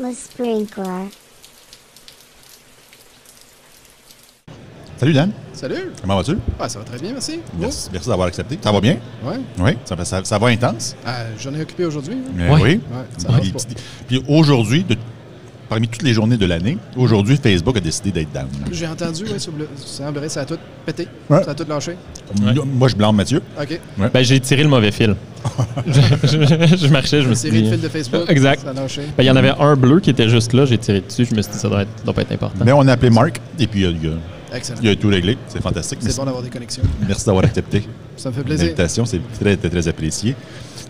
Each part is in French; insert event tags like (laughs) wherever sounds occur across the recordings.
Le sprinkler. Salut Dan, Salut! comment vas-tu? Ah, ça va très bien, merci. Merci, merci d'avoir accepté. Ça va bien? Ouais. Oui, ça, fait- ça, ça va intense? Ah, J'en ai occupé aujourd'hui. hein? Euh. Oui. Ouais, ça Puis, avance pas. puis aujourd'hui, parmi toutes les journées de l'année, aujourd'hui, Facebook a décidé d'être down. J'ai entendu, ouais, sur le- ça semblerait ça a tout pété. Ouais. Ça a tout lâché. Moi, je blâme Mathieu. OK. Ben, j'ai tiré le mauvais fil. (laughs) je, marchais, je me Une suis série dit... de fils de Facebook. Exact. A lâché. Ben, il y en avait un bleu qui était juste là, j'ai tiré dessus, je me suis dit ça doit, être, doit pas être important. Mais on a appelé Marc et puis il a, il a- Excellent. il a tout réglé. C'est fantastique. C'est Merci, bon d'avoir des connexions. merci d'avoir accepté (laughs) Ça me fait plaisir. l'invitation. C'est très, très, très apprécié.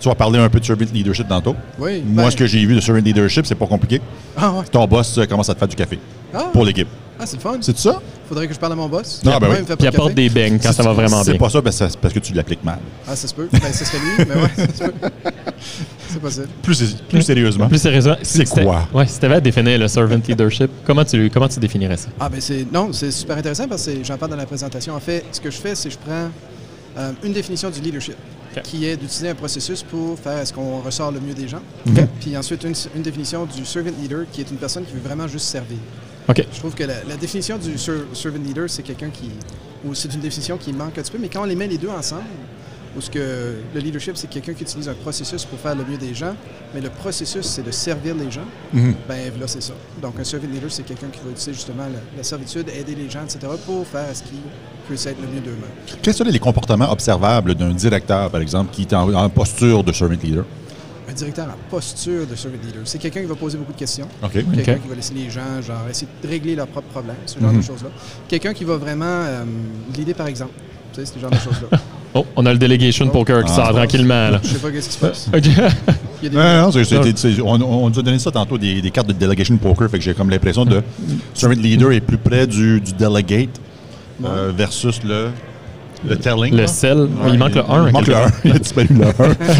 Tu vas parler un peu de servant leadership tantôt. Oui. Moi, ben- ce que j'ai vu de servant leadership, c'est pas compliqué. Ah, ouais. Ton boss euh, commence à te faire du café Ah, pour l'équipe. Ah c'est le fun. C'est ça? Faudrait que je parle à mon boss. Ah, ben oui. il me fait Puis apporte des beignes quand ça va vraiment C'est bien. pas ça, ben, c'est parce que tu l'appliques mal. Ah, ça se peut. Ben, ce serait lui, mais ouais, ça se peut. (laughs) C'est possible. Plus, plus sérieusement. Plus sérieusement, C'est si t'avais- quoi? Ouais, si tu avais à définir le servant leadership, comment tu, comment tu définirais ça? Ah ben c'est non, c'est super intéressant parce que j'en parle dans la présentation. En fait, ce que je fais, c'est que je prends euh, une définition du leadership, OK. qui est d'utiliser un processus pour faire ce qu'on ressort le mieux des gens. Puis ensuite une, une définition du servant leader, qui est une personne qui veut vraiment juste servir. Je trouve que la, la définition du ser- servant leader, c'est quelqu'un qui, ou c'est une définition qui manque un petit peu, mais quand on les met les deux ensemble, où ce que le leadership, c'est quelqu'un qui utilise un processus pour faire le mieux des gens, mais le processus, c'est de servir les gens. Mhm. Ben là, c'est ça. Donc, un servant leader, c'est quelqu'un qui va utiliser justement la, la servitude, aider les gens, etc., pour faire ce qui peut être le mieux d'eux-mêmes. Quels sont les comportements observables d'un directeur, par exemple, qui est en, en posture de servant leader? Directeur en posture de servant leader, c'est quelqu'un qui va poser beaucoup de questions. OK. Quelqu'un qui va laisser les gens, genre, essayer de régler leurs propres problèmes, ce genre Mhm. de choses-là. Quelqu'un qui va vraiment euh, leader par exemple. Tu sais, c'est ce genre de choses-là. (laughs) Oh, on a le delegation Oh. poker qui Ah, sort ça tranquillement. Là. Je sais pas qu'est-ce qui se passe. (laughs) Il y a. Non, non, on, on nous a donné ça tantôt, des, des cartes de delegation poker, fait que j'ai comme l'impression de servant leader est plus près du, du delegate euh, versus le, le telling. Le sel, Ouais, il manque le 1. Il manque le 1. Il a disparu le 1.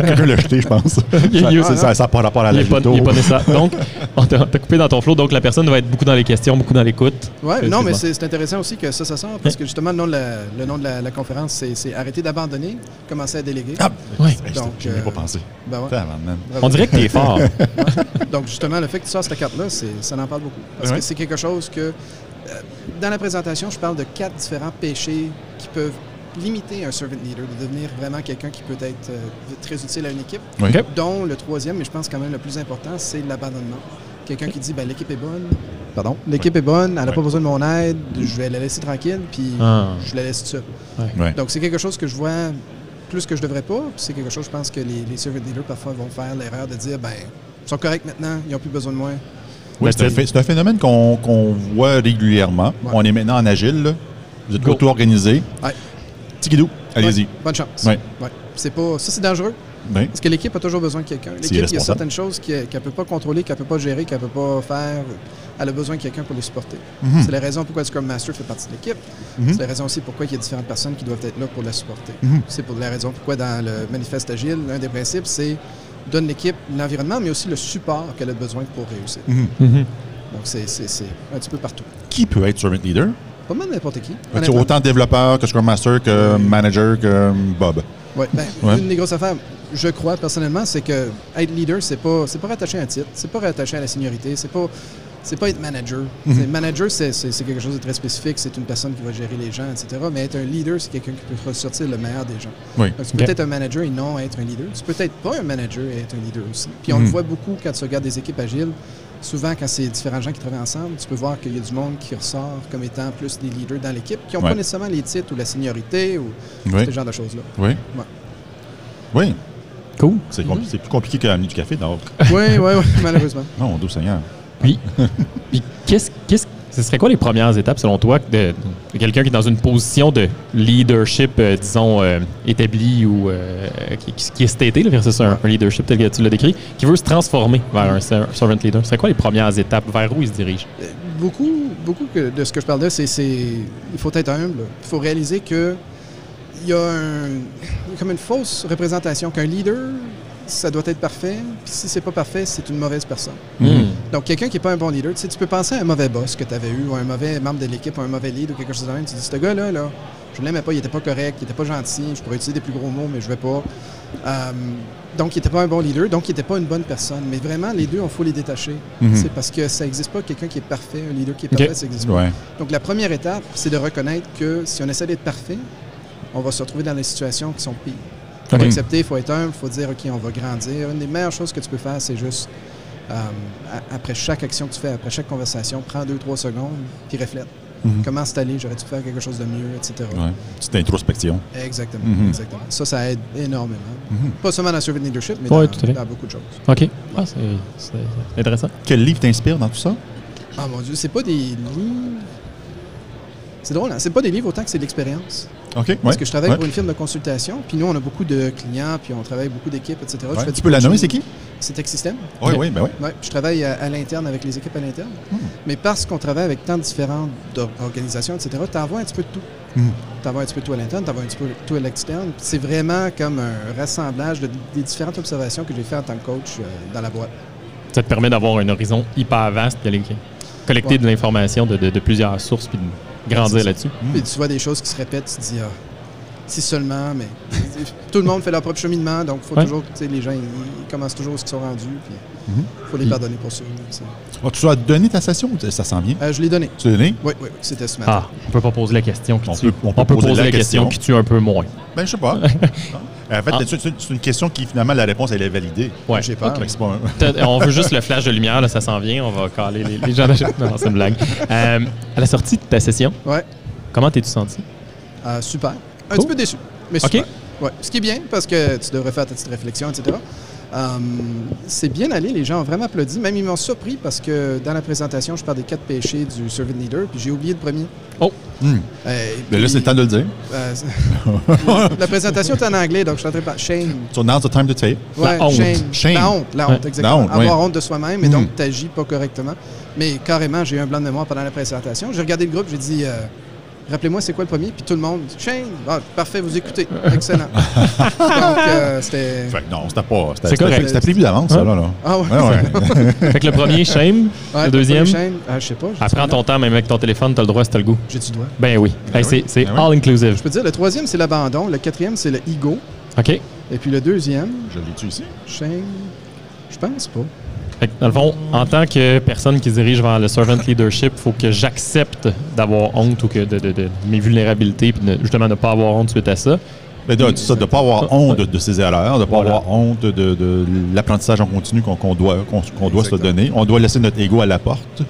Quelqu'un l'a jeté, je pense. (laughs) Ça n'a pas rapport à la pas, il est pas nécessaire. (laughs) Donc, on t'a coupé dans ton flow, donc la personne va être beaucoup dans les questions, beaucoup dans l'écoute. Ouais, C'est non, mais c'est intéressant aussi que ça, ça sort, parce que justement, le nom de la, le nom de la, la conférence, c'est- Arrêter d'abandonner, commencer à déléguer. Ah, Ouais. Donc, je n'ai euh, pas pensé. Ben ouais. On dirait que t'es fort. (laughs) Donc, justement, le fait que tu sors cette carte-là, c'est- ça en parle beaucoup. Parce Ouais. que c'est quelque chose que, euh, dans la présentation, je parle de quatre différents péchés qui peuvent limiter un servant leader, de devenir vraiment quelqu'un qui peut être euh, très utile à une équipe, Oui. Dont le troisième, mais je pense quand même le plus important, c'est l'abandonnement. Quelqu'un qui dit, ben, l'équipe est bonne, pardon, l'équipe est bonne, elle n'a pas besoin de mon aide, je vais la laisser tranquille, puis Ah. je la laisse seule. Ouais. Donc, c'est quelque chose que je vois plus que je devrais pas. puis C'est quelque chose, je pense, que les, les servant leaders parfois vont faire l'erreur de dire, ben, ils sont corrects maintenant, ils n'ont plus besoin de moi. Oui, c'est un, phé- c'est un phénomène qu'on voit régulièrement. Ouais. On est maintenant en agile. là. Vous êtes auto-organisé. Ouais. Tikidou, allez-y. Ouais, bonne chance. Ouais. Ouais. C'est pas, ça, c'est dangereux parce que l'équipe a toujours besoin de quelqu'un. L'équipe, il y a certaines choses qu'elle ne peut pas contrôler, qu'elle ne peut pas gérer, qu'elle ne peut pas faire. Elle a besoin de quelqu'un pour les supporter. Mhm. C'est la raison pourquoi Scrum Master fait partie de l'équipe. Mhm. C'est la raison aussi pourquoi il y a différentes personnes qui doivent être là pour la supporter. Mhm. C'est pour la raison pourquoi dans le manifeste agile, l'un des principes, c'est donne l'équipe l'environnement, mais aussi le support qu'elle a besoin pour réussir. Donc, c'est c'est- c'est un petit peu partout. Qui peut être servant leader? Pas mal n'importe qui. Honnêtement. autant développeur que Scrum Master que Oui. manager que Bob? Ouais, ben, Ouais. Une des grosses affaires, je crois personnellement, c'est que être leader, c'est pas, c'est pas rattaché à un titre, c'est pas rattaché à la seniorité, c'est pas, c'est pas être manager. Mhm. Manager, c'est, quelque chose de très spécifique, c'est une personne qui va gérer les gens, etc. Mais être un leader, c'est quelqu'un qui peut ressortir le meilleur des gens. Oui. Donc, tu peux être un manager et non être un leader. Tu peux être pas un manager et être un leader aussi. Puis on Mhm. le voit beaucoup quand tu regardes des équipes agiles. Souvent, quand c'est différents gens qui travaillent ensemble, tu peux voir qu'il y a du monde qui ressort comme étant plus des leaders dans l'équipe, qui n'ont Ouais. pas nécessairement les titres ou la seniorité ou Oui. ce genre de choses-là. Oui. Ouais. Oui. Cool. C'est compli- plus compliqué qu'amener du café, donc. Oui, oui, oui, (laughs) malheureusement. Non, doux Seigneur. Puis, (laughs) puis qu'est-ce, qu'est-ce, ce serait quoi les premières étapes, selon toi, de, quelqu'un qui est dans une position de leadership, euh, disons, euh, établi ou euh, qui, est staté, là, versus un, leadership tel que tu l'as décrit, qui veut se transformer vers un ser- servant leader? Ce serait quoi les premières étapes? Vers où il se dirige? Euh, Beaucoup, beaucoup de ce que je parle là, c'est, c'est il faut être humble. Il faut réaliser que il y a un- comme une fausse représentation qu'un leader, ça doit être parfait. Puis si c'est pas parfait, c'est une mauvaise personne. Hmm. Donc quelqu'un qui n'est pas un bon leader, tu sais, tu peux penser à un mauvais boss que tu avais eu, ou un mauvais membre de l'équipe, ou un mauvais lead, ou quelque chose de même. Tu dis, ce gars-là, là, je ne l'aimais pas, il était pas correct, il était pas gentil, je pourrais utiliser des plus gros mots, mais je vais pas. Euh, Donc, il n'était pas un bon leader, donc il n'était pas une bonne personne. Mais vraiment, les deux, il faut les détacher. Mhm. C'est parce que ça n'existe pas quelqu'un qui est parfait, un leader qui est parfait, ça n'existe pas. Donc, la première étape, c'est de reconnaître que si on essaie d'être parfait, on va se retrouver dans des situations qui sont pires. Il faut accepter, il faut être humble, il faut dire, OK, on va grandir. Une des meilleures choses que tu peux faire, c'est juste, euh, après chaque action que tu fais, après chaque conversation, prends deux, trois secondes, puis reflète. Mhm. Comment c'est allé? J'aurais dû faire quelque chose de mieux, etc. Ouais. Petite introspection. Exactement, Mhm. exactement. Ça, ça aide énormément. Mhm. Pas seulement dans Servant Leadership, mais Ouais, dans, beaucoup de choses. OK. Ah, c'est c'est intéressant. Quel livre t'inspire dans tout ça? Ah mon Dieu, c'est pas des livres. C'est drôle, hein? C'est pas des livres autant que c'est de l'expérience. OK. Parce que je travaille Ouais. pour une firme de consultation, puis nous, on a beaucoup de clients, puis on travaille beaucoup d'équipes, etc. Je Ouais. Tu peux la nommer, c'est qui? C'est Tech System. Oui, oui, ben oui. Je travaille à, à l'interne avec les équipes à l'interne. Hmm. Mais parce qu'on travaille avec tant de différentes or- organisations, etc., tu envoies un petit peu de tout. Mhm. Tu envoies un petit peu de tout à l'interne, tu envoies un petit peu de tout à l'externe. Puis C'est vraiment comme un rassemblage de- des différentes observations que j'ai fait en tant que coach euh, dans la boîte. Ça te permet d'avoir un horizon hyper vaste, d'aller collecter Ouais. de l'information de, de- de plusieurs sources puis de grandir là-dessus. Puis tu vois des choses qui se répètent, tu te dis, ah, si seulement, mais (laughs) tout le monde fait leur propre cheminement, donc faut Ouais. toujours, tu sais, les gens, ils, ils commencent toujours ce qu'ils sont rendus, puis Mhm. faut les pardonner pour ça. Oh, tu as donné ta session ou ça s'en vient? Euh, je l'ai donné. Tu l'as donné? Oui, oui, c'était ce matin. Ah, on peut pas poser la question qui On tue. peut- on peut poser la question. qui tue un peu moins. Ben, je sais pas. (laughs) en fait, Ah. c'est une question qui, finalement, la réponse, elle est validée. Ouais. J'ai peur. Pas un- On veut juste le flash de lumière, là, ça s'en vient. On va caler les, les gens. Non, c'est une blague. Euh, à la sortie de ta session, Ouais, comment t'es-tu senti? euh, super. Un Cool. petit peu déçu, mais OK. super. Ouais. Ce qui est bien, parce que tu devrais faire ta petite réflexion, etc. Euh, c'est bien allé, les gens ont vraiment applaudi. Même ils m'ont surpris parce que dans la présentation, je parle des quatre péchés du servant leader, puis j'ai oublié le premier. Oh, Hmm. Euh, Ben là, c'est le temps de le dire. euh, (laughs) la présentation est en anglais, donc je suis en train de parler. Shame. So now's the time to tape. Ouais, La honte. shame. Shame. La honte, la honte, exactement. La honte, Avoir honte de soi-même, et donc tu n'agis pas correctement. Mais carrément, j'ai eu un blanc de mémoire pendant la présentation. J'ai regardé le groupe, j'ai dit, euh, rappelez-moi, c'est quoi le premier? Puis tout le monde, shame. Ah, parfait, vous écoutez. Excellent. (laughs) donc, euh, c'était. Fait que non, c'était pas. C'était C'est correct. c'était- prévu d'avance, ça, là. là. Ah ouais. Ouais, ouais. (laughs) fait que le premier, shame. Ouais, le deuxième, Shame. Ah, je sais pas. apprends ton temps, même avec ton téléphone, t'as le droit si t'as le goût. droit? J'ai-tu le droit? Ben oui. Hey, c'est c'est Ben oui. all inclusive. Je peux te dire, le troisième, c'est l'abandon. Le quatrième, c'est le ego. OK? Et puis le deuxième, Je l'ai-tu ici? shame. Je pense pas. Dans le fond, en tant que personne qui se dirige vers le servant leadership, il faut que j'accepte d'avoir honte ou que de, de- de mes vulnérabilités, puis de- justement de ne pas avoir honte suite à ça. Ben, de, ne pas avoir honte de, ses erreurs, de ne pas Voilà. avoir honte de, de l'apprentissage en continu qu'on doit, qu'on doit se donner. On doit laisser notre ego à la porte.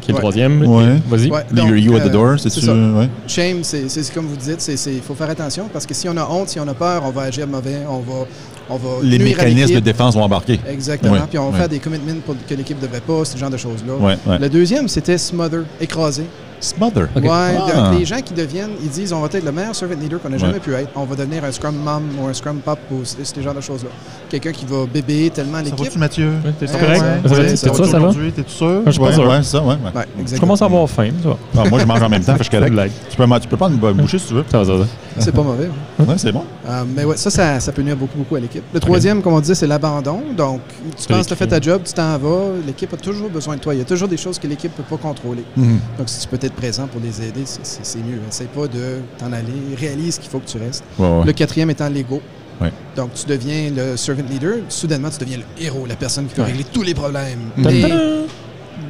Qui est le troisième. Ouais. Vas-y. Leave ego at the euh, door, c'est ça. Ouais. Shame, c'est c'est comme vous dites, il faut faire attention parce que si on a honte, si on a peur, on va agir mauvais, on va, on va Les mécanismes de défense vont embarquer. Exactement. Ouais, Puis on va ouais. faire des commitments pour que l'équipe ne devrait pas, ce genre de choses-là. Ouais, ouais. Le deuxième, c'était smother, écraser. Smother. Ouais, Ah. de- les gens qui deviennent, ils disent on va être le meilleur servant leader qu'on n'a jamais Ouais. pu être. On va devenir un scrum mom ou un scrum pop ou ce ce genre de choses-là. Quelqu'un qui va bébé tellement Ça l'équipe. va-tu, Mathieu? Ouais, T'es-tu Ouais, correct? ouais, Ça ça ça, va ça va? Aujourd'hui, t'es-tu sûr? je suis pas ouais, sûr. Ouais, c'est ça, ouais. Je exactement. commence à avoir faim, ça va. Ah, moi, je mange en même temps, (laughs) je suis correct. Tu peux, tu peux prendre une bouchée si tu veux. Ça va, ça va. C'est pas mauvais. Ouais, c'est bon. Euh, mais ouais, ça, ça, ça peut nuire beaucoup, beaucoup à l'équipe. Le troisième, comme on disait, c'est l'abandon. Donc, tu penses que tu as fait ta job, tu t'en vas, l'équipe a toujours besoin de toi. Il y a toujours des choses que l'équipe ne peut pas contrôler. Mhm. Donc, si tu peux être présent pour les aider, c'est- mieux. Essaye pas de t'en aller, réalise qu'il faut que tu restes. Ouais, ouais. Le quatrième étant l'ego. Ouais. Donc, tu deviens le servant leader. Soudainement, tu deviens le héros, la personne qui peut régler tous les problèmes.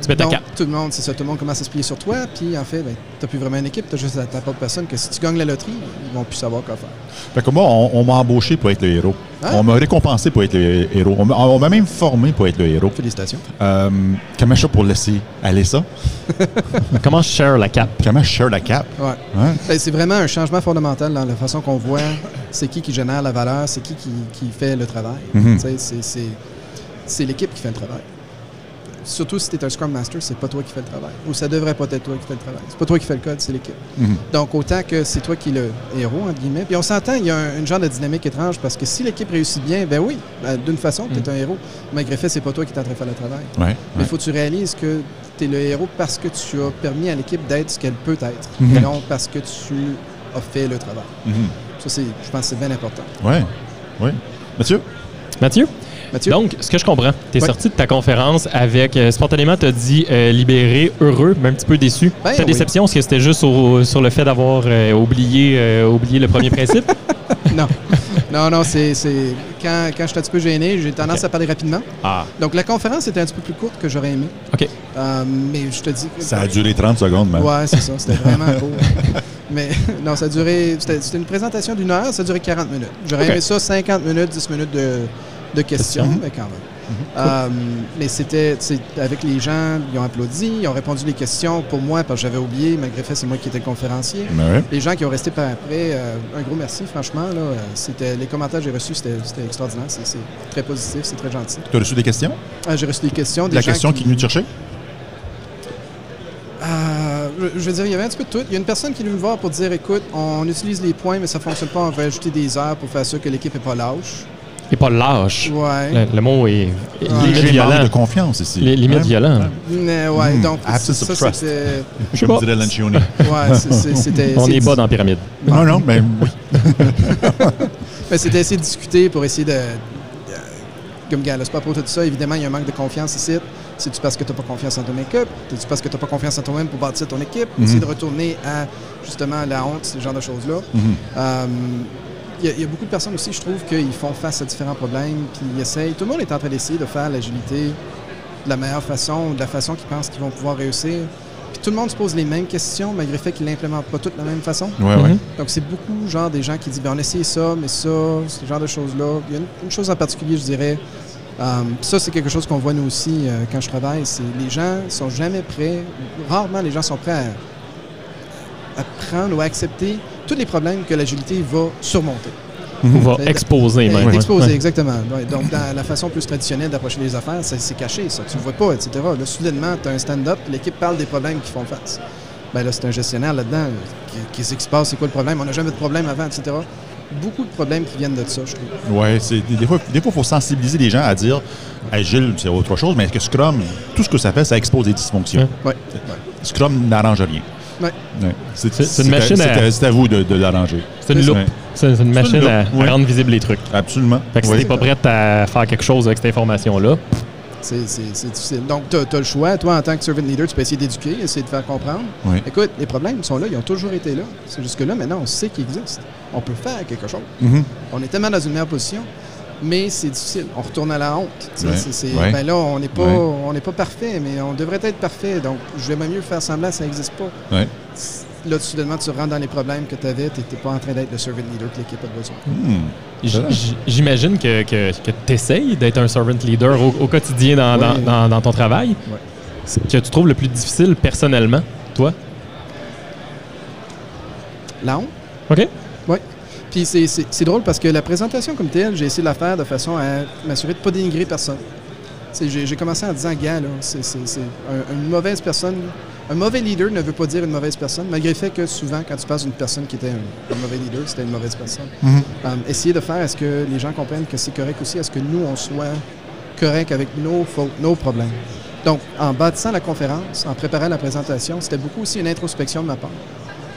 Ta-da! Tu mets ta tout le monde, c'est ça, tout le monde commence à se plier sur toi. Puis, en fait, ben, tu n'as plus vraiment une équipe, tu as juste ta propre personne que si tu gagnes la loterie, ils vont plus savoir quoi faire. Fait que moi, on, on m'a embauché pour être le héros. Ah. On m'a récompensé pour être le héros. On m'a- on m'a même formé pour être le héros. Félicitations. Euh, comment je fais pour laisser aller ça? (laughs) Comment je share la cape? Comment je share la cape? Ouais. Hein? Ben, c'est vraiment un changement fondamental dans la façon qu'on voit c'est qui qui génère la valeur, c'est qui, qui qui fait le travail. Mhm. Sais, c'est- C'est c'est l'équipe qui fait le travail. Surtout si tu es un Scrum Master, c'est pas toi qui fais le travail. Ou ça devrait pas être toi qui fais le travail. C'est pas toi qui fais le code, c'est l'équipe. Mhm. Donc, autant que c'est toi qui es le héros, entre guillemets. Puis on s'entend, il y a un, une genre de dynamique étrange parce que si l'équipe réussit bien, ben oui, ben, d'une façon, tu es un héros. Malgré fait, c'est pas toi qui es en train de faire le travail. Ouais, Mais il ouais. faut que tu réalises que tu es le héros parce que tu as permis à l'équipe d'être ce qu'elle peut être. Mhm. Et non parce que tu as fait le travail. Mhm. Ça, c'est, je pense que c'est bien important. Ouais. Oui. Mathieu? Mathieu? Mathieu? Donc, ce que je comprends, tu es Ouais. sorti de ta conférence avec, euh, spontanément, tu as dit euh, libéré, heureux, mais un petit peu déçu. Ben Ta oui. déception, est-ce que c'était juste au- sur le fait d'avoir euh, oublié, euh, oublié le premier principe? (laughs) non. Non, non, c'est, quand, quand je suis un petit peu gêné, j'ai tendance à parler rapidement. Ah, Donc, la conférence était un petit peu plus courte que j'aurais aimé. OK. Euh, mais je te dis que... Ça a duré 30 secondes, mais. Ouais, c'est ça. C'était vraiment (laughs) court. Mais non, ça a duré. C'était une présentation d'une heure, ça a duré 40 minutes. J'aurais aimé ça 50 minutes, 10 minutes de, de questions, mais quand même. Euh, mais c'était, avec les gens, ils ont applaudi, ils ont répondu les questions pour moi parce que j'avais oublié, malgré fait, c'est moi qui étais le conférencier. Ouais. Les gens qui ont resté par après, euh, un gros merci, franchement. Là, c'était, les commentaires que j'ai reçus, c'était, extraordinaire. C'est, très positif, c'est très gentil. Tu as reçu des questions? Ah, j'ai reçu des questions. Des La gens question qui est venue te chercher? Euh, je, je veux dire, il y avait un petit peu de tout. Il y a une personne qui est venue me voir pour dire écoute, on utilise les points, mais ça ne fonctionne pas. On va ajouter des heures pour faire sûr que l'équipe n'est pas lâche. N'est pas lâche. Ouais. Le, le mot est, est Ouais. limite violent. de confiance ici. Li- limite Ouais. violent. Mais ouais, Hmm, donc absence ça, of trust. c'était. Je. Ouais, c'est- (laughs) c'était. On n'est pas dans la pyramide. non, non, mais oui. (laughs) mais c'était essayer de discuter pour essayer de. Comme gars, c'est pas pour tout ça. Évidemment, il y a un manque de confiance ici. C'est-tu parce que tu n'as pas confiance en ton équipe? C'est-tu parce que tu n'as pas confiance en toi-même pour bâtir ton équipe? Mhm. Essayer de retourner à justement la honte, ce genre de choses-là. Mhm. Euh, Il y, a- il y a beaucoup de personnes aussi, je trouve, qui font face à différents problèmes, puis ils essayent. Tout le monde est en train d'essayer de faire l'agilité de la meilleure façon, de la façon qu'ils pensent qu'ils vont pouvoir réussir. Puis tout le monde se pose les mêmes questions, malgré le fait qu'ils ne l'implémentent pas toutes de la même façon. Ouais, ouais. Mhm. Donc c'est beaucoup, genre, des gens qui disent, ben, on a essayé ça, mais ça, ce genre de choses-là. Il y a une, une chose en particulier, je dirais. euh, ça, c'est quelque chose qu'on voit nous aussi euh, quand je travaille. C'est les gens sont jamais prêts. Rarement, les gens sont prêts à, à prendre ou à accepter tous les problèmes que l'agilité va surmonter. On va exposer Et même. Exposé, Ouais. exactement. Ouais, donc, dans la façon plus traditionnelle d'approcher les affaires, c'est caché, ça. Tu le vois pas, etc. Là, soudainement, tu as un stand-up, l'équipe parle des problèmes qu'ils font face. Ben là, c'est un gestionnaire là-dedans. Qui- Qu'est-ce qui se passe? C'est quoi le problème? On n'a jamais de problème avant, etc. Beaucoup de problèmes qui viennent de ça, je trouve. Ouais, c'est des fois, des fois, il faut sensibiliser les gens à dire, Gilles, c'est autre chose, mais que Scrum, tout ce que ça fait, ça expose des dysfonctions? Ouais. Scrum n'arrange rien. Ouais. Ouais. C'est C'est- c'est une à- machine à- c'est à vous de, de l'arranger. C'est une loupe. Ouais. C'est c'est une machine loupe, à, rendre visible les trucs. Absolument. Fait que si Oui. t'es pas prête à faire quelque chose avec cette information-là, C'est c'est- c'est difficile. Donc, tu as, le choix. Toi, en tant que servant leader, tu peux essayer d'éduquer, essayer de faire comprendre. Oui. Écoute, les problèmes sont là, ils ont toujours été là. C'est jusque-là, maintenant, on sait qu'ils existent. On peut faire quelque chose. Mhm. On est tellement dans une meilleure position, mais c'est difficile. On retourne à la honte. Ouais. ben là, on n'est pas, Ouais. on n'est pas parfait, mais on devrait être parfait. Donc, j'aimerais mieux faire semblant que ça n'existe pas. Ouais. Là, soudainement, tu rentres dans les problèmes que tu avais, tu n'étais pas en train d'être le servant leader que l'équipe a besoin. Hmm. j'imagine que, que, tu essayes d'être un servant leader au, au quotidien dans, dans- Oui. dans- dans ton travail. Ouais. Ce que tu trouves le plus difficile personnellement, toi? La honte? OK? Oui. Puis c'est- drôle parce que la présentation comme telle, j'ai essayé de la faire de façon à m'assurer de ne pas dénigrer personne. J'ai commencé en disant, gars, c'est c'est- c'est un- une mauvaise personne. Un mauvais leader ne veut pas dire une mauvaise personne, malgré le fait que souvent, quand tu passes d'une personne qui était un, un mauvais leader, c'était une mauvaise personne. Mhm. Euh, essayer de faire à ce que les gens comprennent que c'est correct aussi, à ce que nous, on soit correct avec nos fautes, nos problèmes. Donc, en bâtissant la conférence, en préparant la présentation, c'était beaucoup aussi une introspection de ma part.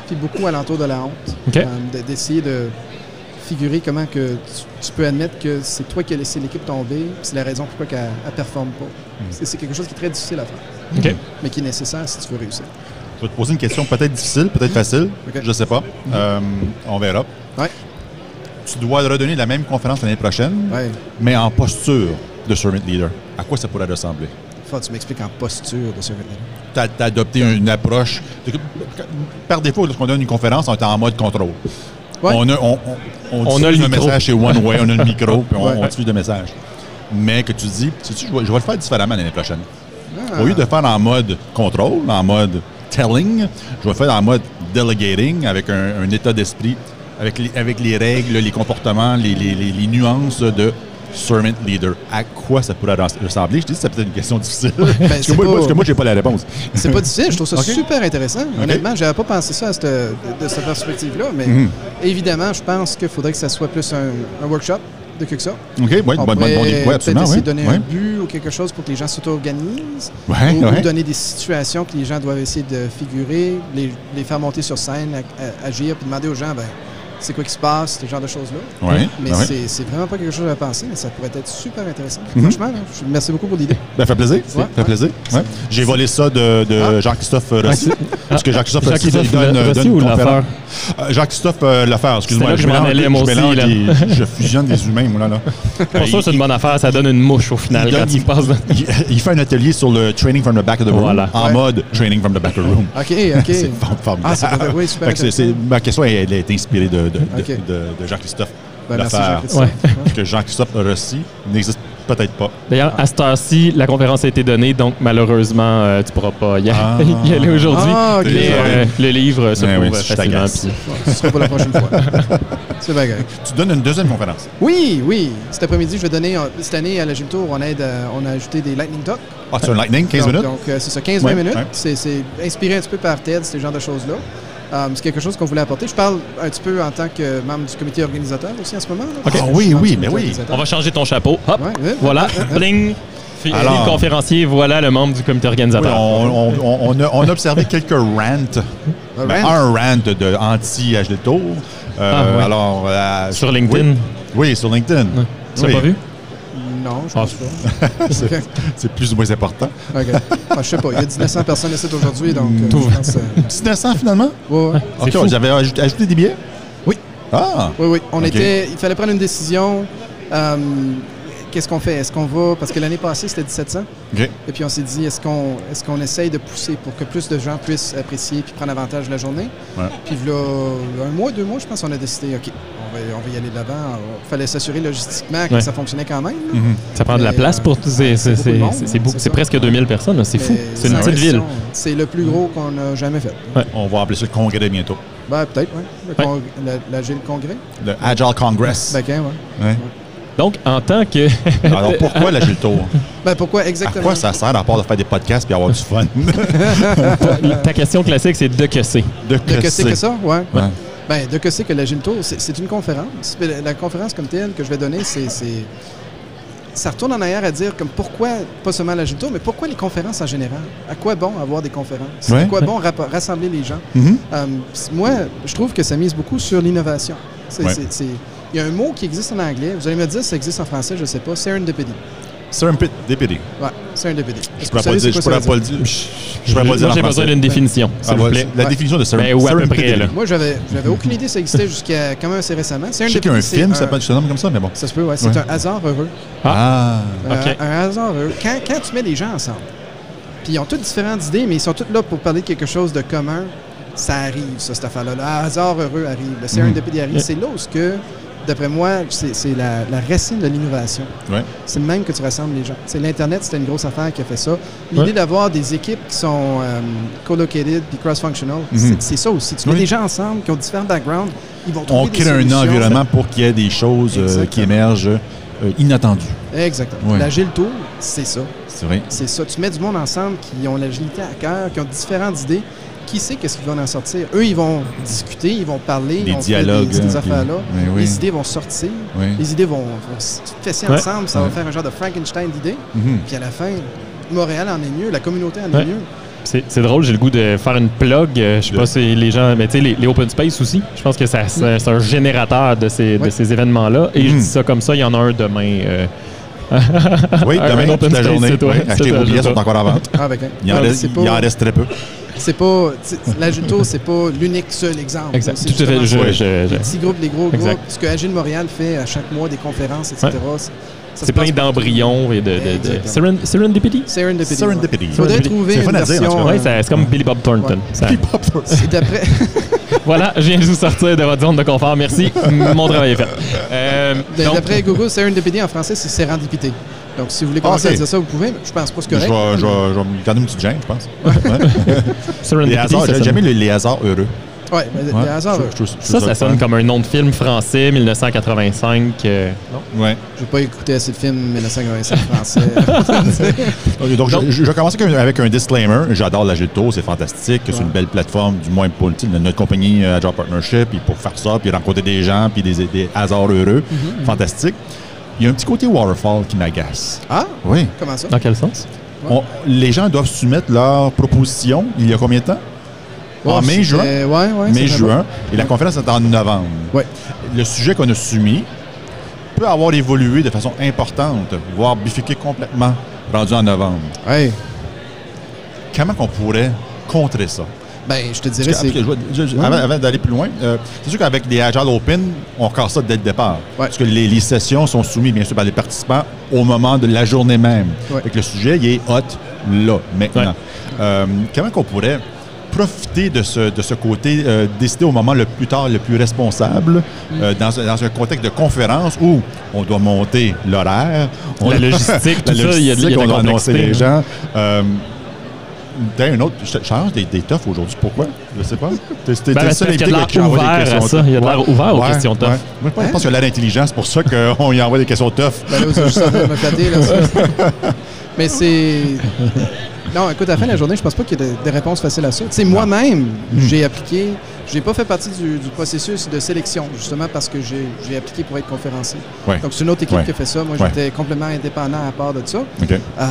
Puis beaucoup alentour de la honte. Euh, de- D'essayer de figurer comment que tu, tu peux admettre que c'est toi qui as laissé l'équipe tomber, puis c'est la raison pourquoi elle ne performe pas. C'est- C'est quelque chose qui est très difficile à faire, mais qui est nécessaire si tu veux réussir. Je vais te poser une question peut-être difficile, peut-être facile. Ok. Je sais pas. Euh, on verra. Ouais. Tu dois redonner la même conférence l'année prochaine, Ouais. mais en posture de servant leader. À quoi ça pourrait ressembler? Faut que tu m'expliques en posture de leader. Tu as, adopté une approche. Par défaut, lorsqu'on donne une conférence, on est en mode contrôle. Ouais. On a, on, on, on On a diffuse le message chez One Way, on a le micro, (laughs) puis on, Ouais. on diffuse le message. Mais que tu dis, je vais, je vais le faire différemment l'année prochaine. Ah. Au lieu de faire en mode contrôle, en mode telling, je vais le faire en mode delegating avec un, un état d'esprit, avec les, avec les règles, les comportements, les, les- les- les nuances de servant leader. À quoi ça pourrait res- ressembler? Je dis que c'est peut-être une question difficile. parce, que Ben, moi, pas- parce que moi, j'ai pas la réponse. C'est pas difficile, je trouve ça (laughs) super intéressant. Honnêtement, j'avais pas pensé ça à cette- de, cette perspective-là, mais Mhm. évidemment, je pense qu'il faudrait que ça soit plus un, un workshop de quelque ça. OK, oui, On bonne, bonne, bonne pourrait idée. Ouais, absolument. essayer de donner un but ou quelque chose pour que les gens s'auto-organisent. Ou, donner des situations que les gens doivent essayer de figurer, les, les faire monter sur scène, à- à- agir, puis demander aux gens, ben, c'est quoi qui se passe, ce genre de choses-là. Oui. Mais ben oui. c'est c'est vraiment pas quelque chose à penser, mais ça pourrait être super intéressant. Mhm. Franchement, là, je- merci beaucoup pour l'idée. Ben, fait plaisir. Ouais, ça fait ouais. plaisir. Ouais. J'ai volé ça de, de Ah. Jean-Christophe Rossi. Parce que Jean-Christophe Rossi il Jean-Christophe donne, Rossi donne une ou conférence. l'affaire? Euh, Jean-Christophe euh, Lafare, excuse-moi. C'est je m'en mélange- je aussi, mélange là. des- je fusionne des humains, moi, là. là. (laughs) Pour ça, c'est une bonne affaire. Ça donne une mouche au final il, quand donne- passes. dans- il- il fait un atelier sur le training from the back of the room en mode training from the back of the room. OK, OK. (laughs) C'est for- formidable. Ah, c'est c'est- c'est- ma question, elle, elle est inspirée de, de, de- Ok. de- de Jean-Christophe Ben. Jean-Christophe. Ouais. Que Jean-Christophe Rossi n'existe peut-être pas. D'ailleurs, à cette heure-ci, la conférence a été donnée, donc malheureusement, euh, tu pourras pas y, Ah. (laughs) y aller aujourd'hui. Ah. Mais euh, le livre se Ouais, trouve oui, facilement. ce sera pour la prochaine fois. (laughs) C'est bien. Tu donnes une deuxième conférence. Oui, oui. Cet après-midi, je vais donner, euh, cette année, à la Gym Tour, on, aide, euh, on a ajouté des Lightning Talk. Ah, c'est un lightning, 15 donc, minutes? Donc, euh, c'est ça, 15-20 Ouais, minutes. ouais. C'est c'est inspiré un petit peu par TED, ce genre de choses-là. Euh, c'est quelque chose qu'on voulait apporter. Je parle un petit peu en tant que membre du comité organisateur aussi en ce moment. Ah oui, oui, mais oui. On va changer ton chapeau. Hop, Ouais, ouais. voilà, bling. Alors- le conférencier, voilà le membre du comité organisateur. on, on- on- on a, on a observé quelques rants. Un Ben, rant? un rant de Tour. Euh, Ah, ouais. Alors, euh, Sur LinkedIn. Oui, Oui, sur LinkedIn. Tu l'as Oui. pas vu? Non, je Ah. pense pas. (laughs) C'est plus ou moins important. Ok. Ah, je sais pas. Il y a 1900 personnes ici aujourd'hui, donc euh, Tout. je pense... euh, (laughs) 1900 finalement? ouais, ouais. Ok, fou. vous avez ajouté, ajouté des billets? Oui. Ah! Oui, oui. On était, il fallait prendre une décision. Euh, Qu'est-ce qu'on fait? Est-ce qu'on va... Parce que l'année passée, c'était 1700. OK. Et puis on s'est dit, est-ce qu'on est qu'on essaye de pousser pour que plus de gens puissent apprécier puis prendre avantage de la journée? Ouais. Puis là, un mois, deux mois, je pense qu'on a décidé, OK, on va, on va y aller de l'avant. Il fallait s'assurer logistiquement que Ouais. ça fonctionnait quand même. Mhm. Ça prend de la place euh, pour tous ces. C'est presque 2000 personnes, c'est fou. C'est une petite ville. C'est le plus gros qu'on a jamais fait. On va appeler ça le congrès bientôt. Ben, peut-être, oui. Ouais. La, la Gilles Congrès. Le Agile Congress. Ben, quand, ouais. Donc, en tant que. (laughs) Alors, pourquoi l'Agile Tour? Ben, pourquoi À exactement? quoi ça sert à part de faire des podcasts et avoir du fun? (laughs) Ta question classique, c'est de que c'est. De De que c'est que ça? Ouais. Ouais. Ben, de que c'est que l'Agile Tour, c'est c'est une conférence. La, la conférence comme telle que je vais donner, c'est. c'est- Ça retourne en arrière à dire comme pourquoi, pas seulement l'Agile Tour, mais pourquoi les conférences en général? À quoi bon avoir des conférences? Ouais. À quoi bon rassembler les gens? Mhm. Euh, moi, je trouve que ça mise beaucoup sur l'innovation. C'est- Ouais. Il y a un mot qui existe en anglais. Vous allez me dire si ça existe en français, je ne sais pas. Serendipity. Serendipity. Ouais, serendipity. Je que pourrais vous pas dire. Je pourrais pas le dire? Je pourrais pas dire j'ai besoin d'une définition, s'il Ah, vous ouais, plaît. La définition de Ben, serendipity. Moi, j'avais aucune idée que ça existait jusqu'à quand même assez récemment. Je sais qu'il y a un film qui s'appelle comme ça, mais bon. Ça se peut, ouais. C'est un hasard heureux. Ah. Euh, OK. un hasard heureux. Quand, tu mets les gens ensemble, puis ils ont toutes différentes idées, mais ils sont tous là pour parler de quelque chose de commun, ça arrive, ça, cette affaire-là. Le hasard heureux arrive. Le serendipity arrive. Yeah. C'est là où ce que, d'après moi, c'est la, la racine de l'innovation. Ouais. C'est le même que tu rassembles les gens. C'est l'Internet, c'était une grosse affaire qui a fait ça. L'idée Ouais. d'avoir des équipes qui sont euh, co-located puis cross-functional, Mhm. c'est- c'est ça aussi. Tu mets Oui. des gens ensemble qui ont différents backgrounds, ils vont trouver On des crée un environnement pour qu'il y ait des choses euh, qui émergent euh, inattendues. Exactement. Ouais. L'agile tour, c'est ça. C'est vrai. C'est ça. Tu mets du monde ensemble qui ont l'agilité à cœur, qui ont différentes idées. Qui sait qu'est-ce qu'ils vont en sortir? Eux, ils vont discuter, ils vont parler, Des ils vont dialogues, faire des, hein, affaires-là. oui. Les idées vont sortir. Oui. Les idées vont, vont se fesser Ouais. ensemble. Ça Ouais. va faire un genre de Frankenstein d'idées. Mhm. Puis à la fin, Montréal en est mieux, la communauté en Ouais. est mieux. C'est drôle, j'ai le goût de faire une plug. euh, Je sais pas si les gens. Mais tu sais, les, les open space aussi. Je pense que ça- c'est un générateur de ces, de Ouais. ces événements-là. Et je Mhm. dis ça comme ça, il y en a un demain. euh, (laughs) Oui, Un- demain, toute la journée. Oui, Achetez vos billets, c'est sont encore à vente. Ah, un- Il en, Ah, reste, il en reste très peu. C'est pas, Tour, c'est pas l'unique seul exemple. exact. C'est Tout à fait. Je, ça. je- je- Les petits groupes, les gros Exact. groupes, ce que Agile Montréal fait à chaque mois, des conférences, etc. c'est- plein d'embryons et de. de, de. Seren- serendipity? Serendipity. Serendipity. Il faudrait trouver C'est une fun à dire, en tout version... euh, c'est comme Billy Bob Thornton. Ouais. Ça- c'est d'après... (laughs) voilà, je viens de vous sortir de votre zone de confort. Merci. Mon travail est fait. Euh, donc, D'après Google, Serendipity en français, c'est sérendipité. Donc, si vous voulez commencer Ah, à dire ça, vous pouvez. mais Je pense pas que c'est Je vais, je vais- je vais me garder une petite gêne, je pense. Ouais. (laughs) Les hasards, j'ai sonne- jamais les, les hasards heureux. Mais Ouais. Je- je je Ça, ça sonne comme un nom de film français, 1985. euh, non? Ouais. j'ai pas écouté assez de films 1985 français. (laughs) Donc, Donc- je, je vais commencer avec un, disclaimer. J'adore l'Agile Tour, c'est fantastique. C'est une belle plateforme, du moins pour notre compagnie euh, Agile Partnership, puis pour faire ça, puis rencontrer des gens, puis des, des hasards heureux. Fantastique. Il y a un petit côté waterfall qui m'agace. ah, Oui. comment ça? Dans quel sens? On- les gens doivent soumettre leurs propositions il y a combien de temps? en Ouais, mai, c'était- juin. Ouais, ouais. mai, c'est juin. Et la conférence est en novembre. Ouais. Le sujet qu'on a soumis peut avoir évolué de façon importante, voire bifurqué complètement, rendu en novembre. Ouais. Comment qu'on pourrait contrer ça? Ben, je te dirais, c'est. Ouais. Avant, avant d'aller plus loin, euh, c'est sûr qu'avec des Agile Open, on casse ça dès le départ. Ouais. Parce que les, les sessions sont soumises, bien sûr, par les participants au moment de la journée même. Ouais. Fait que le sujet, il est hot là, maintenant. Euh, comment qu'on pourrait profiter de ce, de ce côté, euh, décider au moment le plus tard, le plus responsable, euh, dans, un- dans un contexte de conférence où on doit monter l'horaire. on- La logistique, (laughs) tout la ça, il y a de- il y a on doit annoncer les gens. Euh, T'as un autre. Je change des, des toughs aujourd'hui. Pourquoi? Je sais pas. T'es Ben, le seul qu'il invité qui envoie des ouvert à questions ça. tough. Il y a de l'air ouvert aux questions tough. Moi, je pense qu'il y a l'air intelligent. C'est pour ça qu'on y envoie des questions tough. Ben là, juste en train de me flatter, là. ça. (laughs) Mais c'est. Non, écoute, à la fin de la journée, je pense pas qu'il y ait de- des réponses faciles à ça. Tu sais, moi-même, Hmm. j'ai appliqué. J'ai pas fait partie du, du processus de sélection, justement parce que j'ai appliqué pour être conférencier. Ouais. Donc, c'est une autre équipe Ouais. qui a fait ça. Moi, Ouais. j'étais complètement indépendant à part de ça. Euh,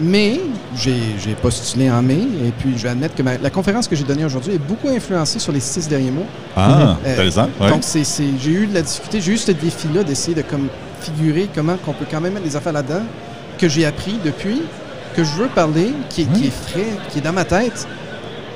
mais j'ai postulé en mai et puis je vais admettre que ma- la conférence que j'ai donnée aujourd'hui est beaucoup influencée sur les six derniers mois. Ah, Euh, intéressant. Donc, j'ai eu de la difficulté, j'ai eu ce défi-là d'essayer de comme, figurer comment qu'on peut quand même mettre des affaires là-dedans que j'ai appris depuis, que je veux parler, qui est, qui est frais, qui est dans ma tête,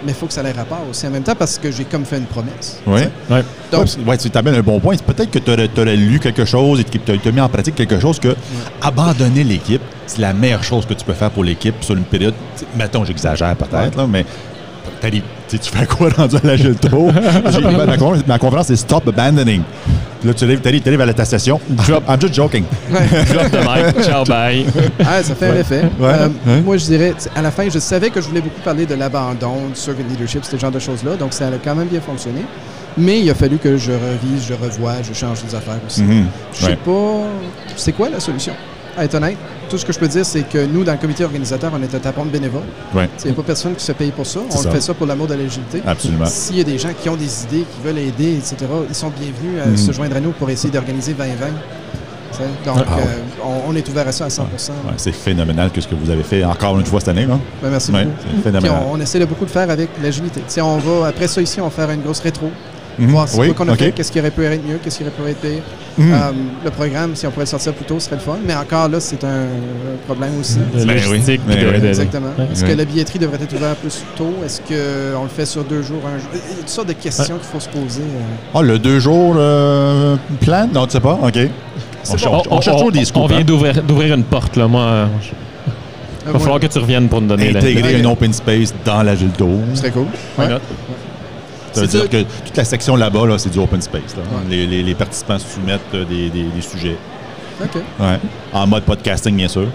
mais il faut que ça ait rapport aussi en même temps parce que j'ai comme fait une promesse. Oui. Ouais. Donc, ouais, ouais, tu amènes un bon point. Peut-être que tu aurais, lu quelque chose et que tu as, mis en pratique quelque chose que abandonner l'équipe, c'est la meilleure chose que tu peux faire pour l'équipe sur une période. Mettons, j'exagère peut-être, mais tu fais quoi (laughs) rendu à ma, ma conférence- ma conférence, c'est Stop Abandoning. Là, tu arrives, t'arrives- t'arrives à la ta session. I'm just joking. Drop the mic. (laughs) Ciao, bye. ah, ça fait un effet. Ouais. Euh, Ouais. Moi, je dirais, tu à la fin, je savais que je voulais beaucoup parler de l'abandon, du servant leadership, ce genre de choses-là, donc ça a quand même bien fonctionné. Mais il a fallu que je revise, je revoie, je change des affaires aussi. Mhm. Je sais Ouais. pas. C'est quoi la solution? À être honnête, tout ce que je peux dire, c'est que nous, dans le comité organisateur, on est un tapon de bénévoles. Ouais. Il n'y a pas personne qui se paye pour ça. On ça. fait ça pour l'amour de l'agilité. Absolument. S'il y a des gens qui ont des idées, qui veulent aider, etc., ils sont bienvenus à Mhm. se joindre à nous pour essayer d'organiser 2020. Tu sais, Donc, Ah ouais. euh, on, on est ouvert à ça à 100 Ouais, c'est phénoménal que ce que vous avez fait encore une fois cette année. Là. Ben, Merci Ouais, beaucoup. phénoménal. on, on essaie de beaucoup de faire avec l'agilité. On va, après ça, ici, on va faire une grosse rétro. Voir c'est Oui, quoi qu'on a fait, qu'est-ce qui aurait pu être mieux, qu'est-ce qui aurait pu être pire. Euh, le programme, si on pouvait le sortir plus tôt, ce serait le fun. Mais encore là, c'est un problème aussi. De Ben oui. logistique. Ben oui. de- Exactement. Ouais. Est-ce que la billetterie devrait être ouverte plus tôt? Est-ce qu'on le fait sur deux jours, un jour? Il y a toutes sortes de questions qu'il faut se poser. euh. Ah, le deux jours euh, plan? Non, tu sais pas? OK. On, cherche- bon. on cherche toujours des scoops. on vient hein. d'ouvrir d'ouvrir une porte, là. Moi, il Euh, va falloir que tu reviennes pour nous donner la- Intégrer la- un open space dans l'Agile 12. Ce serait cool. Ouais. Not? Ça veut C'est dire que toute la section là-bas, là, c'est du open space. là. Ouais. Les, les- les participants soumettent euh, des, des- des sujets. OK. Ouais. En mode podcasting, bien sûr.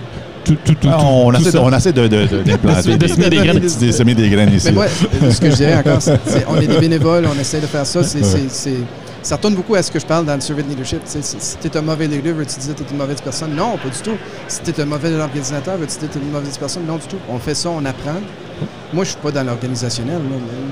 Tout, tout, tout, Ah, on, tout essaie, de- ça. on essaie de, de- de- (laughs) d'implanter De des, semer des graines. de semer des graines ici. Mais euh, ce que je dirais encore, c'est c'est- on est des bénévoles, on essaie de faire ça. c'est c'est- c'est- ça retourne beaucoup à ce que je parle dans le survey de leadership. Si tu es un mauvais leader, veux-tu dire que tu es une mauvaise personne? Non, pas du tout. Si tu es un mauvais organisateur, veux-tu dire que tu es une mauvaise personne? Non, du tout. On fait ça, on apprend. Moi, je suis pas dans l'organisationnel.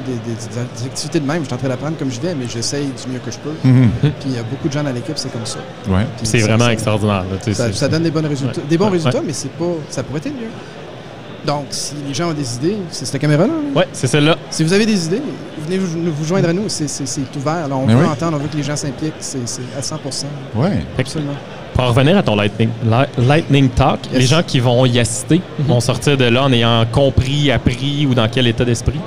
Des, des- des activités de même, je suis en train d'apprendre comme je vais, mais j'essaye du mieux que je peux. Mhm. Puis il y a beaucoup de gens dans l'équipe, c'est comme ça. Ouais. C'est vraiment ça- extraordinaire. là, Ça, donne des, bonnes résultats, Ouais. des bons Ouais, résultats, mais c'est pas, ça pourrait être mieux. Donc, si les gens ont des idées, c'est cette caméra-là. là. Ouais, c'est celle-là. Si vous avez des idées, venez vous, vous joindre à nous. C'est- ouvert. là. On Mais veut oui. entendre, on veut que les gens s'impliquent. C'est à 100 Ouais. Absolument. Pour en revenir à ton Lightning, Li- lightning Talk, Yes. les gens qui vont y assister vont sortir de là en ayant compris, appris ou dans quel état d'esprit?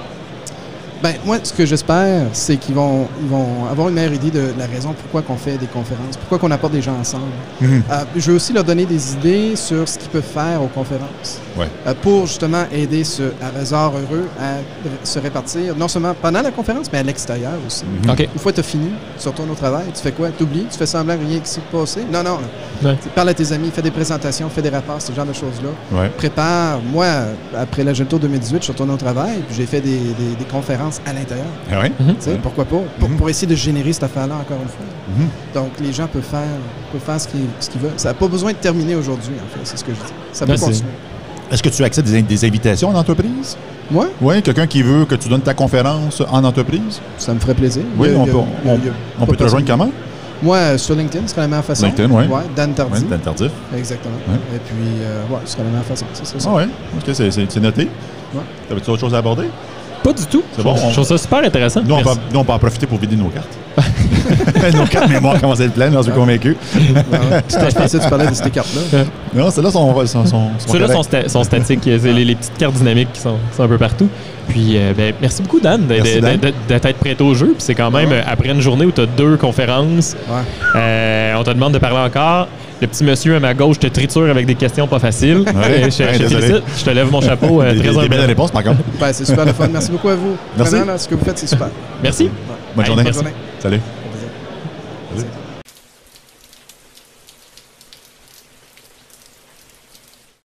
Ben, moi, ce que j'espère, c'est qu'ils vont, ils vont avoir une meilleure idée de la raison pourquoi qu'on fait des conférences, pourquoi qu'on apporte des gens ensemble. Mhm. Euh, je veux aussi leur donner des idées sur ce qu'ils peuvent faire aux conférences Ouais. euh, pour justement aider ce hasard heureux à se répartir, non seulement pendant la conférence, mais à l'extérieur aussi. Mhm. Une fois que tu as fini, tu retournes au travail, tu fais quoi? Tu oublies? Tu fais semblant que rien qui s'est passé? Non, non. Ouais. Tu parles à tes amis, fais des présentations, fais des rapports, ce genre de choses-là. Ouais. Prépare. Moi, après la Tour 2018, je suis retourné au travail, puis j'ai fait des, des- des conférences à l'intérieur. Ah Pourquoi pas? Pour, Mhm. pour essayer de générer cette affaire-là, encore une fois. Mhm. Donc, les gens peuvent faire, peuvent faire ce qu'ils veulent. Ça n'a pas besoin de terminer aujourd'hui, en fait, c'est ce que je dis. Ça peut c'est- continuer. Est-ce que tu acceptes des, des invitations en entreprise? Moi, Oui, quelqu'un qui veut que tu donnes ta conférence en entreprise? ça me ferait plaisir. Oui, a- on a- peut, a- on, peut te rejoindre comment? Moi, euh, sur LinkedIn, ce serait la meilleure façon. LinkedIn, oui. Ouais, Dan. Oui, c'est tardif. Exactement. Ouais. Et puis, euh, ouais, ce serait la meilleure façon. C'est ça. ça. Ah ouais, ok, c'est noté. Ouais. T'avais-tu autre chose à aborder? Pas du tout. C'est bon, Je on- trouve ça super intéressant. Nous, on peut, Merci. nous, on peut en profiter pour vider nos cartes. (laughs) nos cartes mémoire commencent à être pleines, j'en suis convaincu. Je pensais que tu parlais de ces cartes-là. Non, celles-là sont, sont, sont, sont Ceux-là sont, correctes. sta- sont statiques. C'est les, les petites cartes dynamiques qui sont, sont un peu partout. Puis, euh, ben, merci beaucoup, Dan, d'être prêt au jeu. Puis, c'est quand même, Ouais. euh, après une journée où tu as deux conférences, Ouais. euh, on te demande de parler encore. Le petit monsieur à ma gauche te triture avec des questions pas faciles. (laughs) Ouais. Je, Ouais, je te désolé. félicite. Je te lève mon chapeau euh, Des, très des- des belles réponses, par contre. Ben, c'est super le fun. Merci beaucoup à vous. Merci. Vraiment, là, ce que vous faites, c'est super. Merci. Bonne journée. merci. journée. Au plaisir. Salut.